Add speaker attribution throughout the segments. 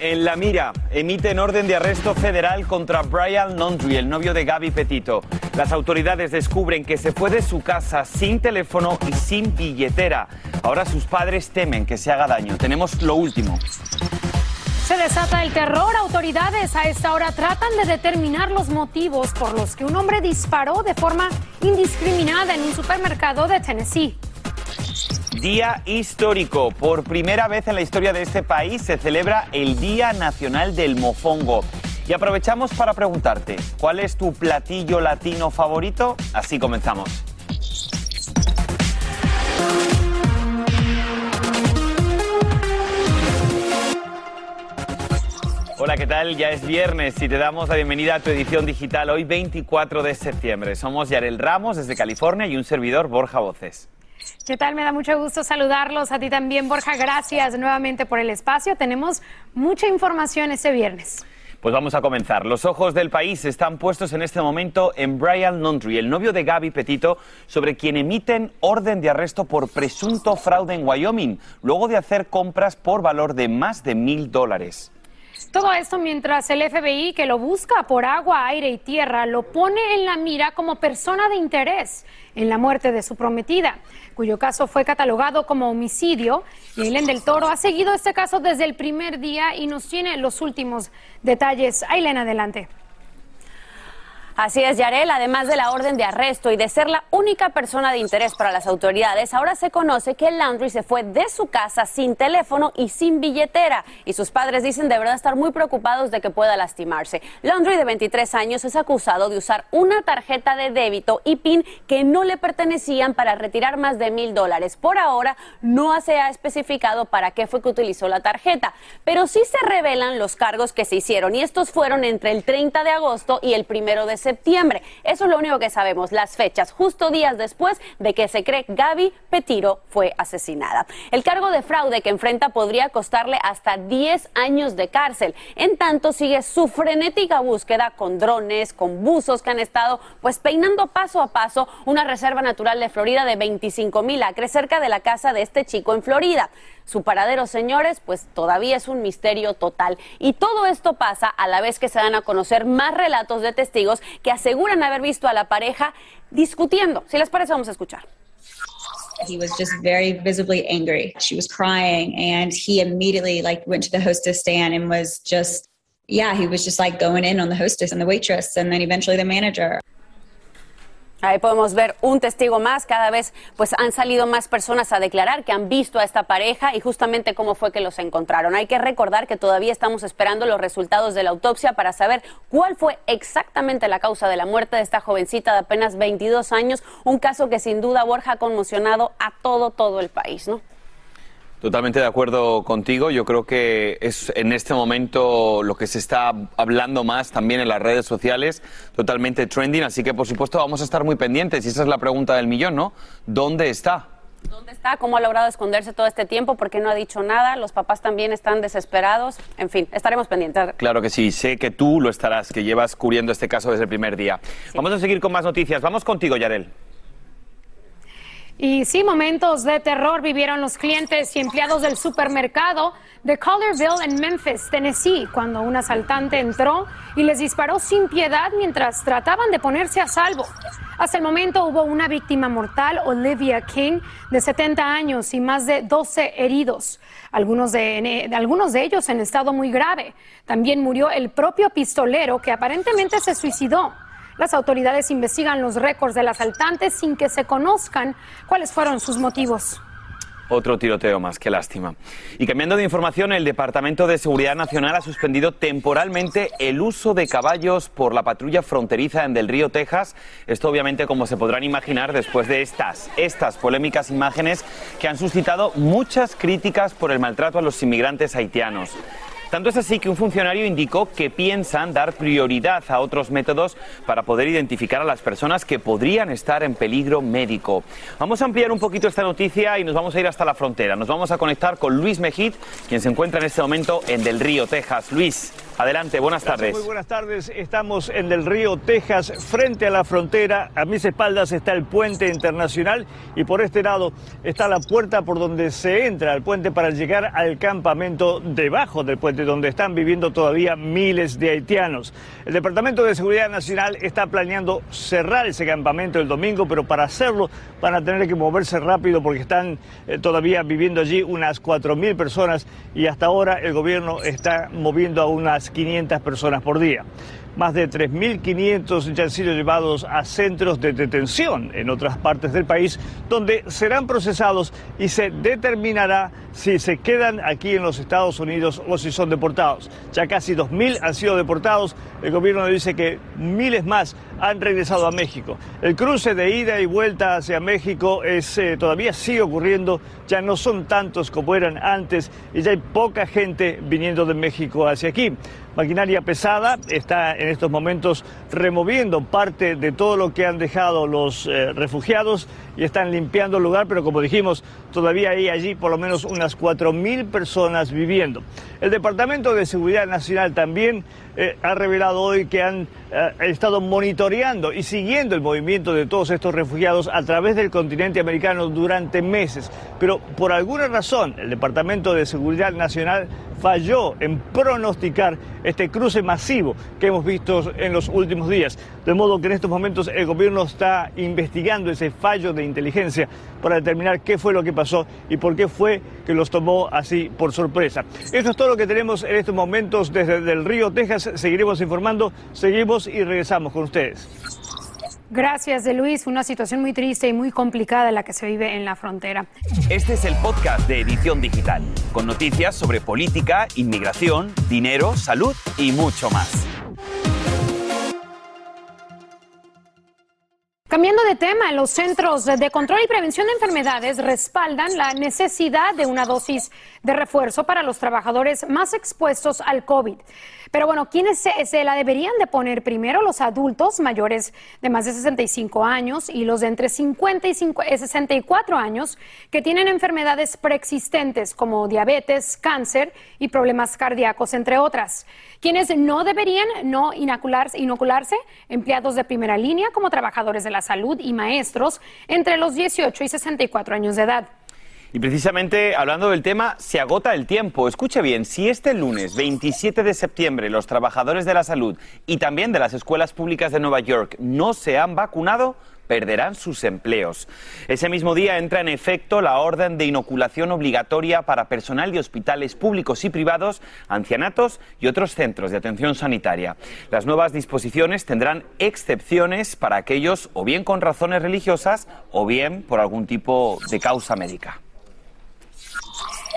Speaker 1: En la mira, emiten orden de arresto federal contra Brian Laundrie, el novio de Gaby Petito. Las autoridades descubren que se fue de su casa sin teléfono y sin billetera. Ahora sus padres temen que se haga daño. Tenemos lo último.
Speaker 2: Se desata el terror. Autoridades a esta hora tratan de determinar los motivos por los que un hombre disparó de forma indiscriminada en un supermercado de Tennessee.
Speaker 1: Día histórico. Por primera vez en la historia de este país se celebra el Día Nacional del Mofongo. Y aprovechamos para preguntarte, ¿cuál es tu platillo latino favorito? Así comenzamos. Hola, ¿qué tal? Ya es viernes y te damos la bienvenida a tu edición digital hoy 24 de septiembre. Somos Yarel Ramos desde California y un servidor Borja Voces.
Speaker 2: ¿Qué tal? Me da mucho gusto saludarlos. A ti también, Borja. Gracias nuevamente por el espacio. Tenemos mucha información este viernes.
Speaker 1: Pues vamos a comenzar. Los ojos del país están puestos en este momento en Brian Laundrie, el novio de Gaby Petito, sobre quien emiten orden de arresto por presunto fraude en Wyoming, luego de hacer compras por valor de más de mil dólares.
Speaker 2: Todo esto mientras el FBI, que lo busca por agua, aire y tierra, lo pone en la mira como persona de interés en la muerte de su prometida, cuyo caso fue catalogado como homicidio. Y Aileen del Toro ha seguido este caso desde el primer día y nos tiene los últimos detalles. Aileen, adelante.
Speaker 3: Así es, Yarel, además de la orden de arresto y de ser la única persona de interés para las autoridades, ahora se conoce que Landry se fue de su casa sin teléfono y sin billetera. Y sus padres dicen de verdad estar muy preocupados de que pueda lastimarse. Landry, de 23 años, es acusado de usar una tarjeta de débito y PIN que no le pertenecían para retirar más de mil dólares. Por ahora, no se ha especificado para qué fue que utilizó la tarjeta, pero sí se revelan los cargos que se hicieron y estos fueron entre el 30 de agosto y el 1 de septiembre septiembre. Eso es lo único que sabemos, las fechas, justo días después de que se cree Gaby Petiro fue asesinada. El cargo de fraude que enfrenta podría costarle hasta 10 años de cárcel. En tanto, sigue su frenética búsqueda con drones, con buzos que han estado pues peinando paso a paso una reserva natural de Florida de 25 mil acres cerca de la casa de este chico en Florida. Su paradero, señores, pues todavía es un misterio total. Y todo esto pasa a la vez que se dan a conocer más relatos de testigos que aseguran haber visto a la pareja discutiendo. Si les parece, vamos a escuchar.
Speaker 4: he was just very visibly angry she was crying and he immediately like went to the hostess stand and was just yeah he was just like going in on the hostess and the waitress and then eventually the manager
Speaker 3: Ahí podemos ver un testigo más. Cada vez pues han salido más personas a declarar que han visto a esta pareja y justamente cómo fue que los encontraron. Hay que recordar que todavía estamos esperando los resultados de la autopsia para saber cuál fue exactamente la causa de la muerte de esta jovencita de apenas 22 años. Un caso que sin duda Borja ha conmocionado a todo, todo el país, ¿no?
Speaker 1: Totalmente de acuerdo contigo. Yo creo que es en este momento lo que se está hablando más también en las redes sociales, totalmente trending. Así que, por supuesto, vamos a estar muy pendientes. Y esa es la pregunta del millón, ¿no? ¿Dónde está?
Speaker 3: ¿Dónde está? ¿Cómo ha logrado esconderse todo este tiempo? ¿Por qué no ha dicho nada? Los papás también están desesperados. En fin, estaremos pendientes.
Speaker 1: Claro que sí. Sé que tú lo estarás, que llevas cubriendo este caso desde el primer día. Vamos a seguir con más noticias. Vamos contigo, Yarel.
Speaker 2: Y sí, momentos de terror vivieron los clientes y empleados del supermercado de Collierville en Memphis, Tennessee, cuando un asaltante entró y les disparó sin piedad mientras trataban de ponerse a salvo. Hasta el momento hubo una víctima mortal, Olivia King, de 70 años y más de 12 heridos, algunos de, algunos de ellos en estado muy grave. También murió el propio pistolero que aparentemente se suicidó. Las autoridades investigan los récords del asaltante sin que se conozcan cuáles fueron sus motivos.
Speaker 1: Otro tiroteo más, qué lástima. Y cambiando de información, el Departamento de Seguridad Nacional ha suspendido temporalmente el uso de caballos por la patrulla fronteriza en Del Río, Texas. Esto obviamente, como se podrán imaginar, después de estas, estas polémicas imágenes que han suscitado muchas críticas por el maltrato a los inmigrantes haitianos. Tanto es así que un funcionario indicó que piensan dar prioridad a otros métodos para poder identificar a las personas que podrían estar en peligro médico. Vamos a ampliar un poquito esta noticia y nos vamos a ir hasta la frontera. Nos vamos a conectar con Luis Mejid, quien se encuentra en este momento en Del Río, Texas. Luis. Adelante, buenas tardes.
Speaker 5: Muy buenas tardes. Estamos en el río Texas, frente a la frontera. A mis espaldas está el puente internacional y por este lado está la puerta por donde se entra al puente para llegar al campamento debajo del puente, donde están viviendo todavía miles de haitianos. El Departamento de Seguridad Nacional está planeando cerrar ese campamento el domingo, pero para hacerlo van a tener que moverse rápido porque están eh, todavía viviendo allí unas 4.000 personas y hasta ahora el gobierno está moviendo a unas 500 personas por día. Más de 3.500 ya han sido llevados a centros de detención en otras partes del país, donde serán procesados y se determinará si se quedan aquí en los Estados Unidos o si son deportados. Ya casi 2.000 han sido deportados. El gobierno dice que miles más han regresado a México. El cruce de ida y vuelta hacia México es, eh, todavía sigue ocurriendo. Ya no son tantos como eran antes y ya hay poca gente viniendo de México hacia aquí. Maquinaria pesada está en estos momentos removiendo parte de todo lo que han dejado los eh, refugiados y están limpiando el lugar, pero como dijimos, todavía hay allí por lo menos unas 4.000 personas viviendo. El Departamento de Seguridad Nacional también eh, ha revelado hoy que han eh, estado monitoreando y siguiendo el movimiento de todos estos refugiados a través del continente americano durante meses. Pero por alguna razón el Departamento de Seguridad Nacional falló en pronosticar este cruce masivo que hemos visto en los últimos días. De modo que en estos momentos el gobierno está investigando ese fallo de inteligencia para determinar qué fue lo que pasó y por qué fue que los tomó así por sorpresa. Esto es todo lo que tenemos en estos momentos desde el río Texas. Seguiremos informando, seguimos y regresamos con ustedes.
Speaker 2: Gracias, de Luis. Una situación muy triste y muy complicada la que se vive en la frontera.
Speaker 1: Este es el podcast de Edición Digital, con noticias sobre política, inmigración, dinero, salud y mucho más.
Speaker 2: Cambiando de tema, los Centros de Control y Prevención de Enfermedades respaldan la necesidad de una dosis de refuerzo para los trabajadores más expuestos al COVID. Pero bueno, ¿quiénes se, la deberían de poner primero? Los adultos mayores de más de 65 años y los de entre 50 y 64 eh, años que tienen enfermedades preexistentes como diabetes, cáncer y problemas cardíacos, entre otras. Quienes no deberían no inocularse, inocularse, empleados de primera línea como trabajadores de la salud y maestros entre los 18 y 64 años de edad.
Speaker 1: Y precisamente hablando del tema, se agota el tiempo. Escuche bien, si este lunes 27 de septiembre los trabajadores de la salud y también de las escuelas públicas de Nueva York no se han vacunado, perderán sus empleos. Ese mismo día entra en efecto la orden de inoculación obligatoria para personal de hospitales públicos y privados, ancianatos y otros centros de atención sanitaria. Las nuevas disposiciones tendrán excepciones para aquellos o bien con razones religiosas o bien por algún tipo de causa médica.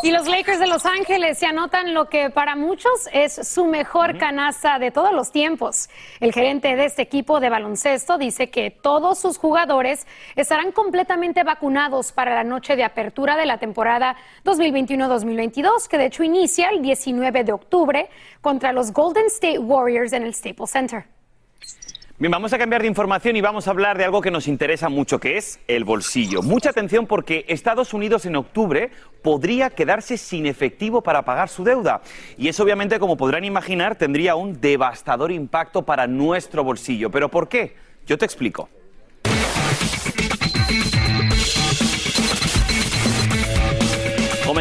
Speaker 2: Y los Lakers de Los Ángeles se anotan lo que para muchos es su mejor canasta de todos los tiempos. El gerente de este equipo de baloncesto dice que todos sus jugadores estarán completamente vacunados para la noche de apertura de la temporada 2021-2022, que de hecho inicia el 19 de octubre contra los Golden State Warriors en el Staples Center.
Speaker 1: Bien, vamos a cambiar de información y vamos a hablar de algo que nos interesa mucho, que es el bolsillo. Mucha atención porque Estados Unidos en octubre podría quedarse sin efectivo para pagar su deuda. Y eso obviamente, como podrán imaginar, tendría un devastador impacto para nuestro bolsillo. ¿Pero por qué? Yo te explico.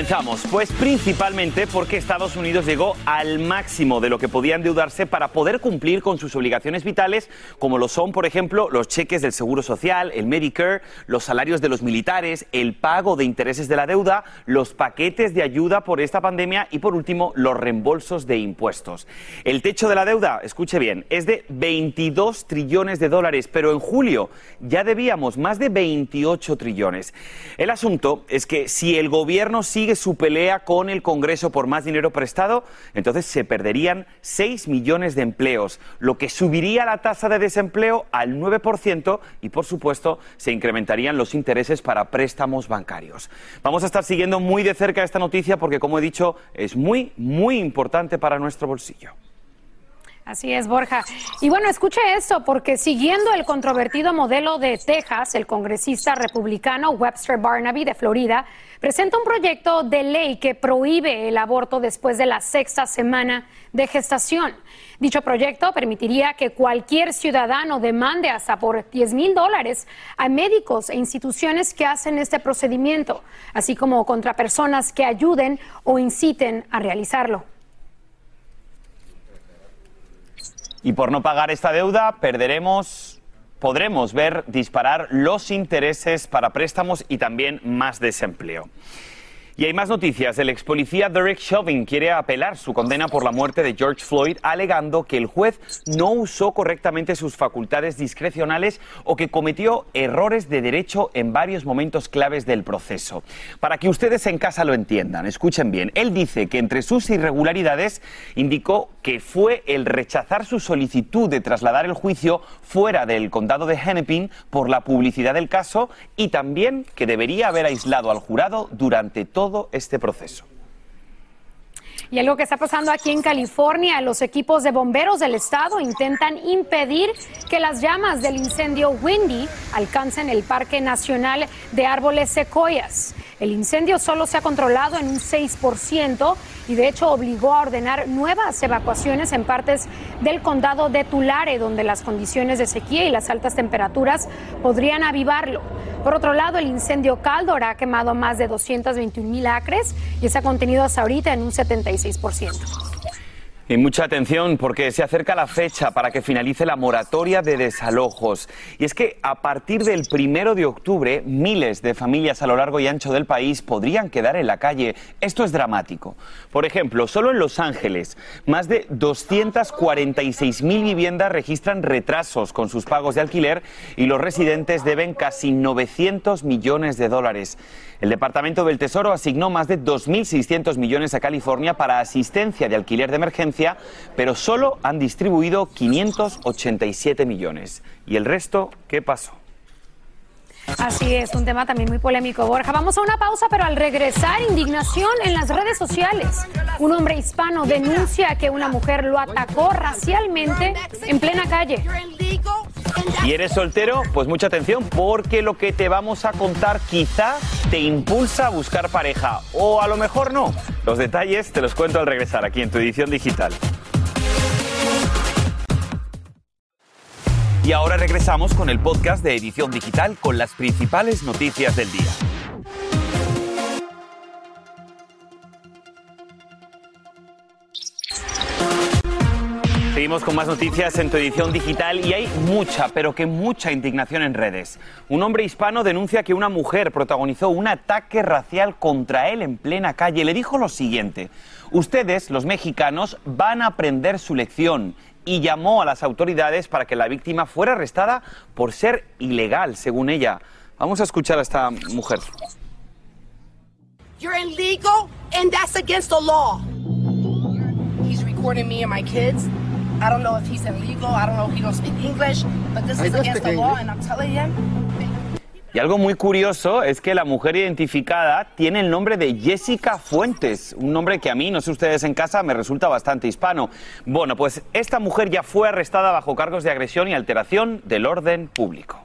Speaker 1: Comenzamos, pues principalmente porque Estados Unidos llegó al máximo de lo que podía endeudarse para poder cumplir con sus obligaciones vitales, como lo son, por ejemplo, los cheques del Seguro Social, el Medicare, los salarios de los militares, el pago de intereses de la deuda, los paquetes de ayuda por esta pandemia y, por último, los reembolsos de impuestos. El techo de la deuda, escuche bien, es de 22 trillones de dólares, pero en julio ya debíamos más de 28 trillones. El asunto es que si el gobierno sigue sigue su pelea con el Congreso por más dinero prestado, entonces se perderían 6 millones de empleos, lo que subiría la tasa de desempleo al 9% y, por supuesto, se incrementarían los intereses para préstamos bancarios. Vamos a estar siguiendo muy de cerca esta noticia porque, como he dicho, es muy, muy importante para nuestro bolsillo.
Speaker 2: Así es, Borja. Y bueno, escuche esto, porque siguiendo el controvertido modelo de Texas, el congresista republicano Webster Barnaby de Florida presenta un proyecto de ley que prohíbe el aborto después de la sexta semana de gestación. Dicho proyecto permitiría que cualquier ciudadano demande hasta por 10 mil dólares a médicos e instituciones que hacen este procedimiento, así como contra personas que ayuden o inciten a realizarlo.
Speaker 1: Y por no pagar esta deuda, perderemos, podremos ver disparar los intereses para préstamos y también más desempleo. Y hay más noticias. El ex policía Derek Chauvin quiere apelar su condena por la muerte de George Floyd, alegando que el juez no usó correctamente sus facultades discrecionales o que cometió errores de derecho en varios momentos claves del proceso. Para que ustedes en casa lo entiendan, escuchen bien. Él dice que entre sus irregularidades indicó que fue el rechazar su solicitud de trasladar el juicio fuera del condado de Hennepin por la publicidad del caso y también que debería haber aislado al jurado durante todo este proceso.
Speaker 2: Y algo que está pasando aquí en California, los equipos de bomberos del estado intentan impedir que las llamas del incendio Windy alcancen el Parque Nacional de Árboles Secoyas. El incendio solo se ha controlado en un 6% y de hecho obligó a ordenar nuevas evacuaciones en partes del condado de Tulare, donde las condiciones de sequía y las altas temperaturas podrían avivarlo. Por otro lado, el incendio Caldor ha quemado más de 221 mil acres y está contenido hasta ahorita en un 76%.
Speaker 1: Y mucha atención porque se acerca la fecha para que finalice la moratoria de desalojos. Y es que a partir del primero de octubre, miles de familias a lo largo y ancho del país podrían quedar en la calle. Esto es dramático. Por ejemplo, solo en Los Ángeles, más de 246 mil viviendas registran retrasos con sus pagos de alquiler y los residentes deben casi 900 millones de dólares. El Departamento del Tesoro asignó más de 2.600 millones a California para asistencia de alquiler de emergencia, pero solo han distribuido 587 millones. ¿Y el resto qué pasó?
Speaker 2: Así es, un tema también muy polémico, Borja. Vamos a una pausa, pero al regresar, indignación en las redes sociales. Un hombre hispano denuncia que una mujer lo atacó racialmente en plena calle.
Speaker 1: ¿Y eres soltero? Pues mucha atención, porque lo que te vamos a contar quizá te impulsa a buscar pareja, o a lo mejor no. Los detalles te los cuento al regresar aquí en tu edición digital. Y ahora regresamos con el podcast de Edición Digital con las principales noticias del día. Seguimos con más noticias en tu edición digital y hay mucha, pero que mucha indignación en redes. Un hombre hispano denuncia que una mujer protagonizó un ataque racial contra él en plena calle. Le dijo lo siguiente, ustedes, los mexicanos, van a aprender su lección y llamó a las autoridades para que la víctima fuera arrestada por ser ilegal, según ella. Vamos a escuchar a esta mujer.
Speaker 6: You're illegal and that's against the law. He's recording me and my kids. I don't know if he's illegal. I don't know if he don't speak English, but this is against the law and I'm telling him
Speaker 1: y algo muy curioso es que la mujer identificada tiene el nombre de Jessica Fuentes, un nombre que a mí, no sé ustedes en casa, me resulta bastante hispano. Bueno, pues esta mujer ya fue arrestada bajo cargos de agresión y alteración del orden público.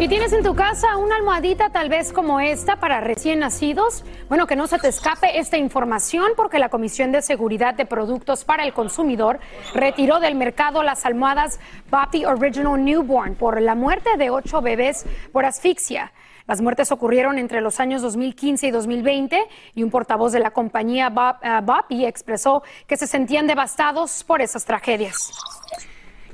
Speaker 2: ¿Y tienes en tu casa una almohadita tal vez como esta para recién nacidos? Bueno, que no se te escape esta información porque la Comisión de Seguridad de Productos para el Consumidor retiró del mercado las almohadas Boppy Original Newborn por la muerte de ocho bebés por asfixia. Las muertes ocurrieron entre los años 2015 y 2020 y un portavoz de la compañía Boppy expresó que se sentían devastados por esas tragedias.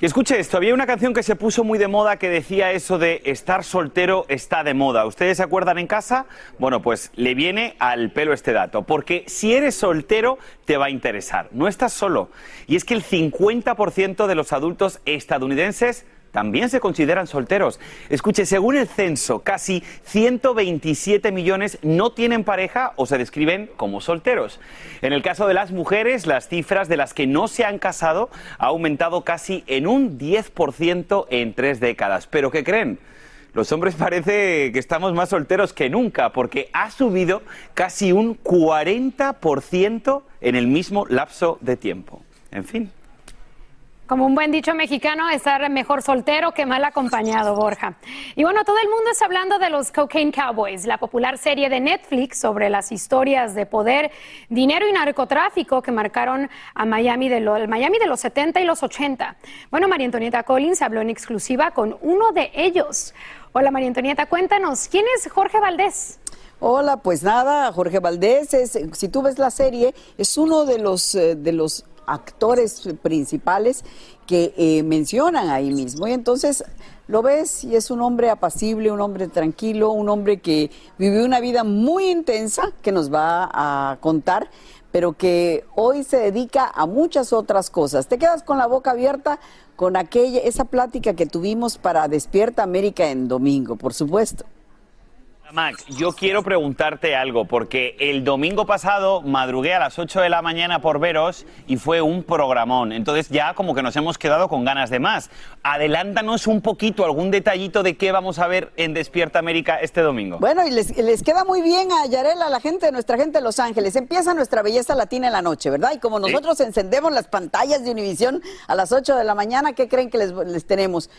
Speaker 1: Y escuche esto, había una canción que se puso muy de moda que decía eso de estar soltero está de moda. ¿Ustedes se acuerdan en casa? Bueno, pues le viene al pelo este dato, porque si eres soltero te va a interesar. No estás solo. Y es que el 50% de los adultos estadounidenses también se consideran solteros. Escuche, según el censo, casi 127 millones no tienen pareja o se describen como solteros. En el caso de las mujeres, las cifras de las que no se han casado ha aumentado casi en un 10% en tres décadas. ¿Pero qué creen? Los hombres parece que estamos más solteros que nunca porque ha subido casi un 40% en el mismo lapso de tiempo. En fin.
Speaker 2: Como un buen dicho mexicano, estar mejor soltero que mal acompañado, Borja. Y bueno, todo el mundo está hablando de los Cocaine Cowboys, la popular serie de Netflix sobre las historias de poder, dinero y narcotráfico que marcaron a Miami de, Miami de los 70 y los 80. Bueno, María Antonieta Collins habló en exclusiva con uno de ellos. Hola María Antonieta, cuéntanos, ¿quién es Jorge Valdés?
Speaker 7: Hola, pues nada, Jorge Valdés es, si tú ves la serie, es uno de los, eh, de los actores principales que eh, mencionan ahí mismo. Y entonces lo ves y es un hombre apacible, un hombre tranquilo, un hombre que vivió una vida muy intensa que nos va a contar, pero que hoy se dedica a muchas otras cosas. Te quedas con la boca abierta con aquella esa plática que tuvimos para Despierta América en domingo, por supuesto.
Speaker 1: Mac, yo quiero preguntarte algo, porque el domingo pasado madrugué a las 8 de la mañana por veros y fue un programón. Entonces ya como que nos hemos quedado con ganas de más. Adelántanos un poquito, algún detallito de qué vamos a ver en Despierta América este domingo.
Speaker 7: Bueno, y les, les queda muy bien a Yarela, a la gente, nuestra gente de Los Ángeles. Empieza nuestra belleza latina en la noche, ¿verdad? Y como nosotros encendemos las pantallas de Univisión a las 8 de la mañana, ¿qué creen que les, les tenemos?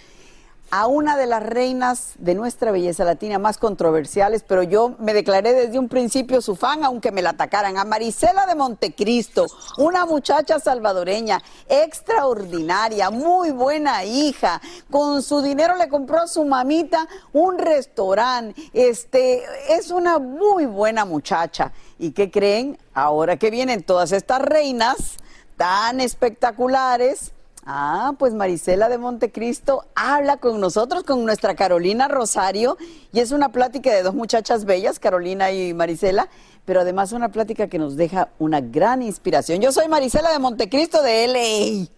Speaker 7: A una de las reinas de nuestra belleza latina más controversiales, pero yo me declaré desde un principio su fan, aunque me la atacaran, a Marisela de Montecristo, una muchacha salvadoreña, extraordinaria, muy buena hija, con su dinero le compró a su mamita un restaurante, este, es una muy buena muchacha. ¿Y qué creen? Ahora que vienen todas estas reinas tan espectaculares, Ah, pues Marisela de Montecristo habla con nosotros, con nuestra Carolina Rosario, y es una plática de dos muchachas bellas, Carolina y Marisela, pero además una plática que nos deja una gran inspiración. Yo soy Marisela de Montecristo de LA.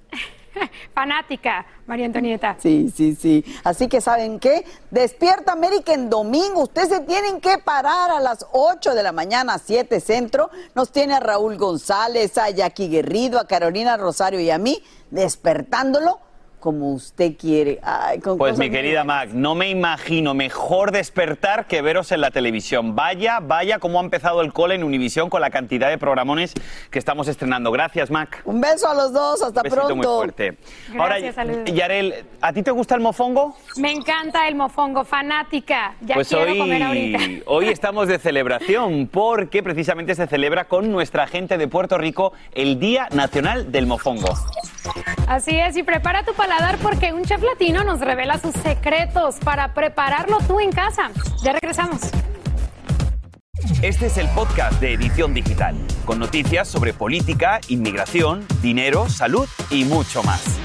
Speaker 2: Fanática, María Antonieta.
Speaker 7: Sí, sí, sí. Así que, ¿saben qué? Despierta América en domingo. Ustedes se tienen que parar a las 8 de la mañana, 7 centro. Nos tiene a Raúl González, a Jackie Guerrido, a Carolina Rosario y a mí, despertándolo como usted quiere.
Speaker 1: pues mi querida Mac, no me imagino mejor despertar que veros en la televisión. Vaya, vaya cómo ha empezado el cole en Univisión con la cantidad de programones que estamos estrenando. Gracias, Mac.
Speaker 7: Un beso a los dos, hasta
Speaker 1: Un
Speaker 7: pronto.
Speaker 1: muy fuerte. Ahora, Yarel, ¿a ti te gusta el mofongo?
Speaker 2: Me encanta el mofongo, fanática. Ya
Speaker 1: pues
Speaker 2: quiero
Speaker 1: hoy,
Speaker 2: comer ahorita.
Speaker 1: Hoy estamos de celebración porque precisamente se celebra con nuestra gente de Puerto Rico el Día Nacional del Mofongo.
Speaker 2: Así es, y prepara tu paladar porque un chef latino nos revela sus secretos para prepararlo tú en casa. Ya regresamos.
Speaker 1: Este es el podcast de Edición Digital, con noticias sobre política, inmigración, dinero, salud y mucho más.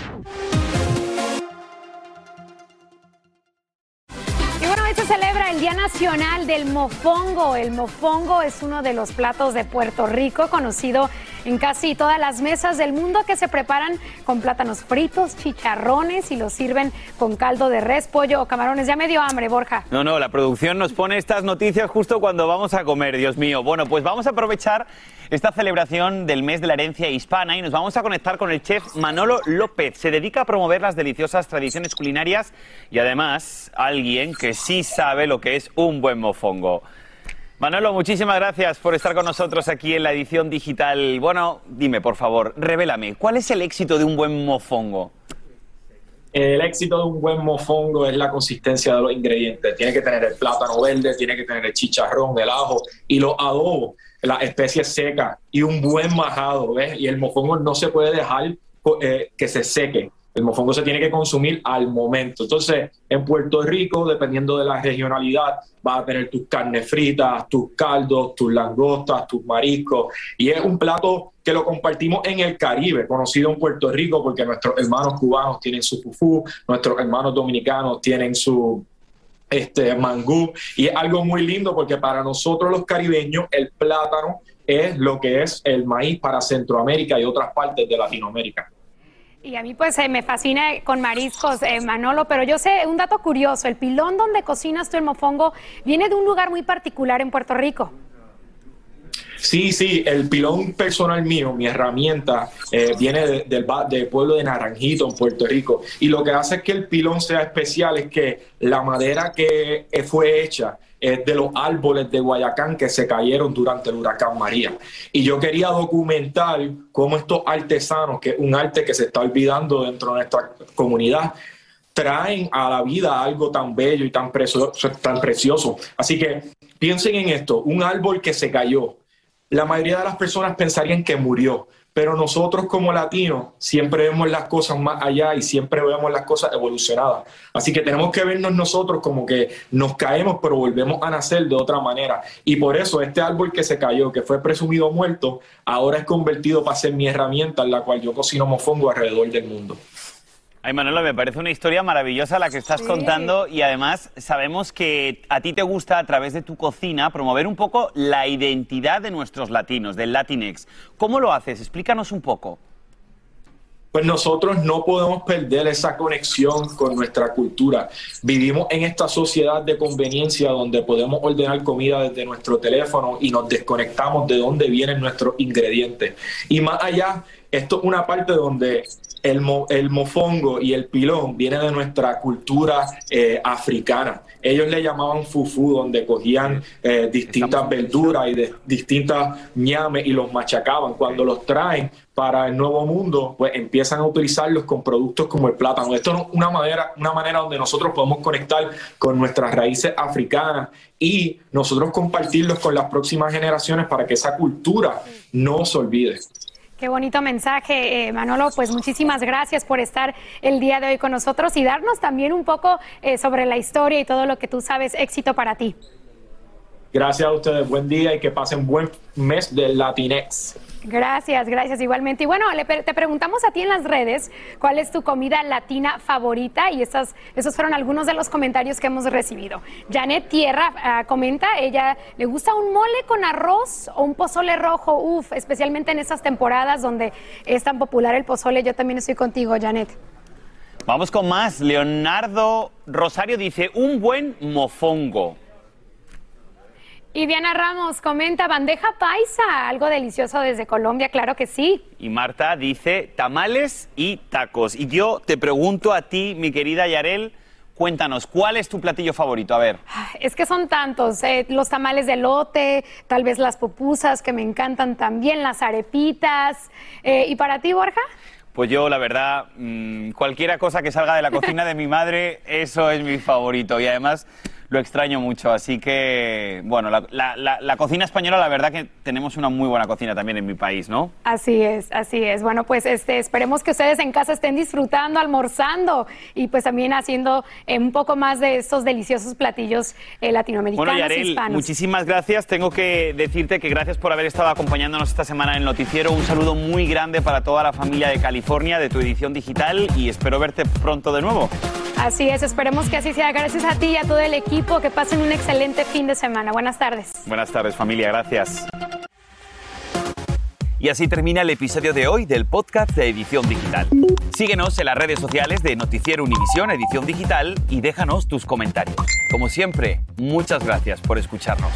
Speaker 2: Y bueno, hoy se celebra el Día Nacional del Mofongo. El mofongo es uno de los platos de Puerto Rico conocido en casi todas las mesas del mundo que se preparan con plátanos fritos, chicharrones y los sirven con caldo de res, pollo o camarones. Ya me dio hambre, Borja.
Speaker 1: No, no, la producción nos pone estas noticias justo cuando vamos a comer, Dios mío. Bueno, pues vamos a aprovechar esta celebración del mes de la herencia hispana y nos vamos a conectar con el chef Manolo López. Se dedica a promover las deliciosas tradiciones culinarias y además alguien que sí sabe lo que es un buen mofongo. Manolo, muchísimas gracias por estar con nosotros aquí en la edición digital. Bueno, dime, por favor, revélame, ¿cuál es el éxito de un buen mofongo?
Speaker 8: El éxito de un buen mofongo es la consistencia de los ingredientes. Tiene que tener el plátano verde, tiene que tener el chicharrón, el ajo y los adobos, las especies secas y un buen majado, ¿ves? Y el mofongo no se puede dejar eh, que se seque. El mofongo se tiene que consumir al momento. Entonces, en Puerto Rico, dependiendo de la regionalidad, vas a tener tus carnes fritas, tus caldos, tus langostas, tus mariscos. Y es un plato que lo compartimos en el Caribe, conocido en Puerto Rico, porque nuestros hermanos cubanos tienen su fufú, nuestros hermanos dominicanos tienen su este mangú y es algo muy lindo porque para nosotros los caribeños el plátano es lo que es el maíz para Centroamérica y otras partes de Latinoamérica.
Speaker 2: Y a mí pues eh, me fascina con mariscos, eh, Manolo, pero yo sé un dato curioso, el pilón donde cocinas tu el viene de un lugar muy particular en Puerto Rico.
Speaker 8: Sí, sí, el pilón personal mío, mi herramienta, eh, viene del, del pueblo de Naranjito, en Puerto Rico. Y lo que hace que el pilón sea especial es que la madera que fue hecha es de los árboles de Guayacán que se cayeron durante el huracán María. Y yo quería documentar cómo estos artesanos, que es un arte que se está olvidando dentro de nuestra comunidad, traen a la vida algo tan bello y tan precioso, tan precioso. Así que piensen en esto, un árbol que se cayó. La mayoría de las personas pensarían que murió, pero nosotros como latinos siempre vemos las cosas más allá y siempre vemos las cosas evolucionadas. Así que tenemos que vernos nosotros como que nos caemos, pero volvemos a nacer de otra manera. Y por eso este árbol que se cayó, que fue presumido muerto, ahora es convertido para ser mi herramienta en la cual yo cocino mofongo alrededor del mundo.
Speaker 1: Ay, Manolo, me parece una historia maravillosa la que estás contando y además sabemos que a ti te gusta a través de tu cocina promover un poco la identidad de nuestros latinos, del Latinex. ¿Cómo lo haces? Explícanos un poco.
Speaker 8: Pues nosotros no podemos perder esa conexión con nuestra cultura. Vivimos en esta sociedad de conveniencia donde podemos ordenar comida desde nuestro teléfono y nos desconectamos de dónde vienen nuestros ingredientes. Y más allá, esto es una parte donde el, el, mofongo y el pilón viene de nuestra cultura eh, africana. Ellos le llamaban fufu, donde cogían eh, distintas verduras y distintas ñames y los machacaban. Cuando los traen para el nuevo mundo, pues empiezan a utilizarlos con productos como el plátano. Esto es una manera, una manera donde nosotros podemos conectar con nuestras raíces africanas y nosotros compartirlos con las próximas generaciones para que esa cultura no se olvide.
Speaker 2: Qué bonito mensaje, eh, Manolo. Pues muchísimas gracias por estar el día de hoy con nosotros y darnos también un poco eh, sobre la historia y todo lo que tú sabes. Éxito para ti.
Speaker 8: Gracias a ustedes. Buen día y que pasen buen mes del Latinex.
Speaker 2: Gracias, gracias igualmente. Y bueno, te preguntamos a ti en las redes cuál es tu comida latina favorita y esas, esos fueron algunos de los comentarios que hemos recibido. Janet Tierra ah, comenta, ella le gusta un mole con arroz o un pozole rojo, uf, especialmente en esas temporadas donde es tan popular el pozole. Yo también estoy contigo, Janet.
Speaker 1: Vamos con más. Leonardo Rosario dice, un buen mofongo.
Speaker 2: Y Diana Ramos comenta bandeja paisa, algo delicioso desde Colombia, claro que sí.
Speaker 1: Y Marta dice tamales y tacos. Y yo te pregunto a ti, mi querida Yarel, cuéntanos, ¿cuál es tu platillo favorito? A ver.
Speaker 2: Es que son tantos, eh, los tamales de lote, tal vez las pupusas que me encantan también, las arepitas. Eh, ¿Y para ti, Borja?
Speaker 1: Pues yo, la verdad, mm, cualquiera cosa que salga de la cocina de mi madre, eso es mi favorito. Y además lo extraño mucho. Así que, bueno, la, cocina española, la verdad que tenemos una muy buena cocina también en mi país, ¿no?
Speaker 2: Así es, así es. Bueno, pues este, esperemos que ustedes en casa estén disfrutando, almorzando y pues también haciendo eh, un poco más de estos deliciosos platillos eh, latinoamericanos
Speaker 1: bueno, Yarel, muchísimas gracias. Tengo que decirte que gracias por haber estado acompañándonos esta semana en el noticiero. Un saludo muy grande para toda la familia de California, de tu edición digital y espero verte pronto de nuevo.
Speaker 2: Así es, esperemos que así sea. Gracias a ti y a todo el equipo. Que pasen un excelente fin de semana. Buenas tardes.
Speaker 1: Buenas tardes, familia. Gracias. Y así termina el episodio de hoy del podcast de Edición Digital. Síguenos en las redes sociales de Noticiero Univisión Edición Digital y déjanos tus comentarios. Como siempre, muchas gracias por escucharnos.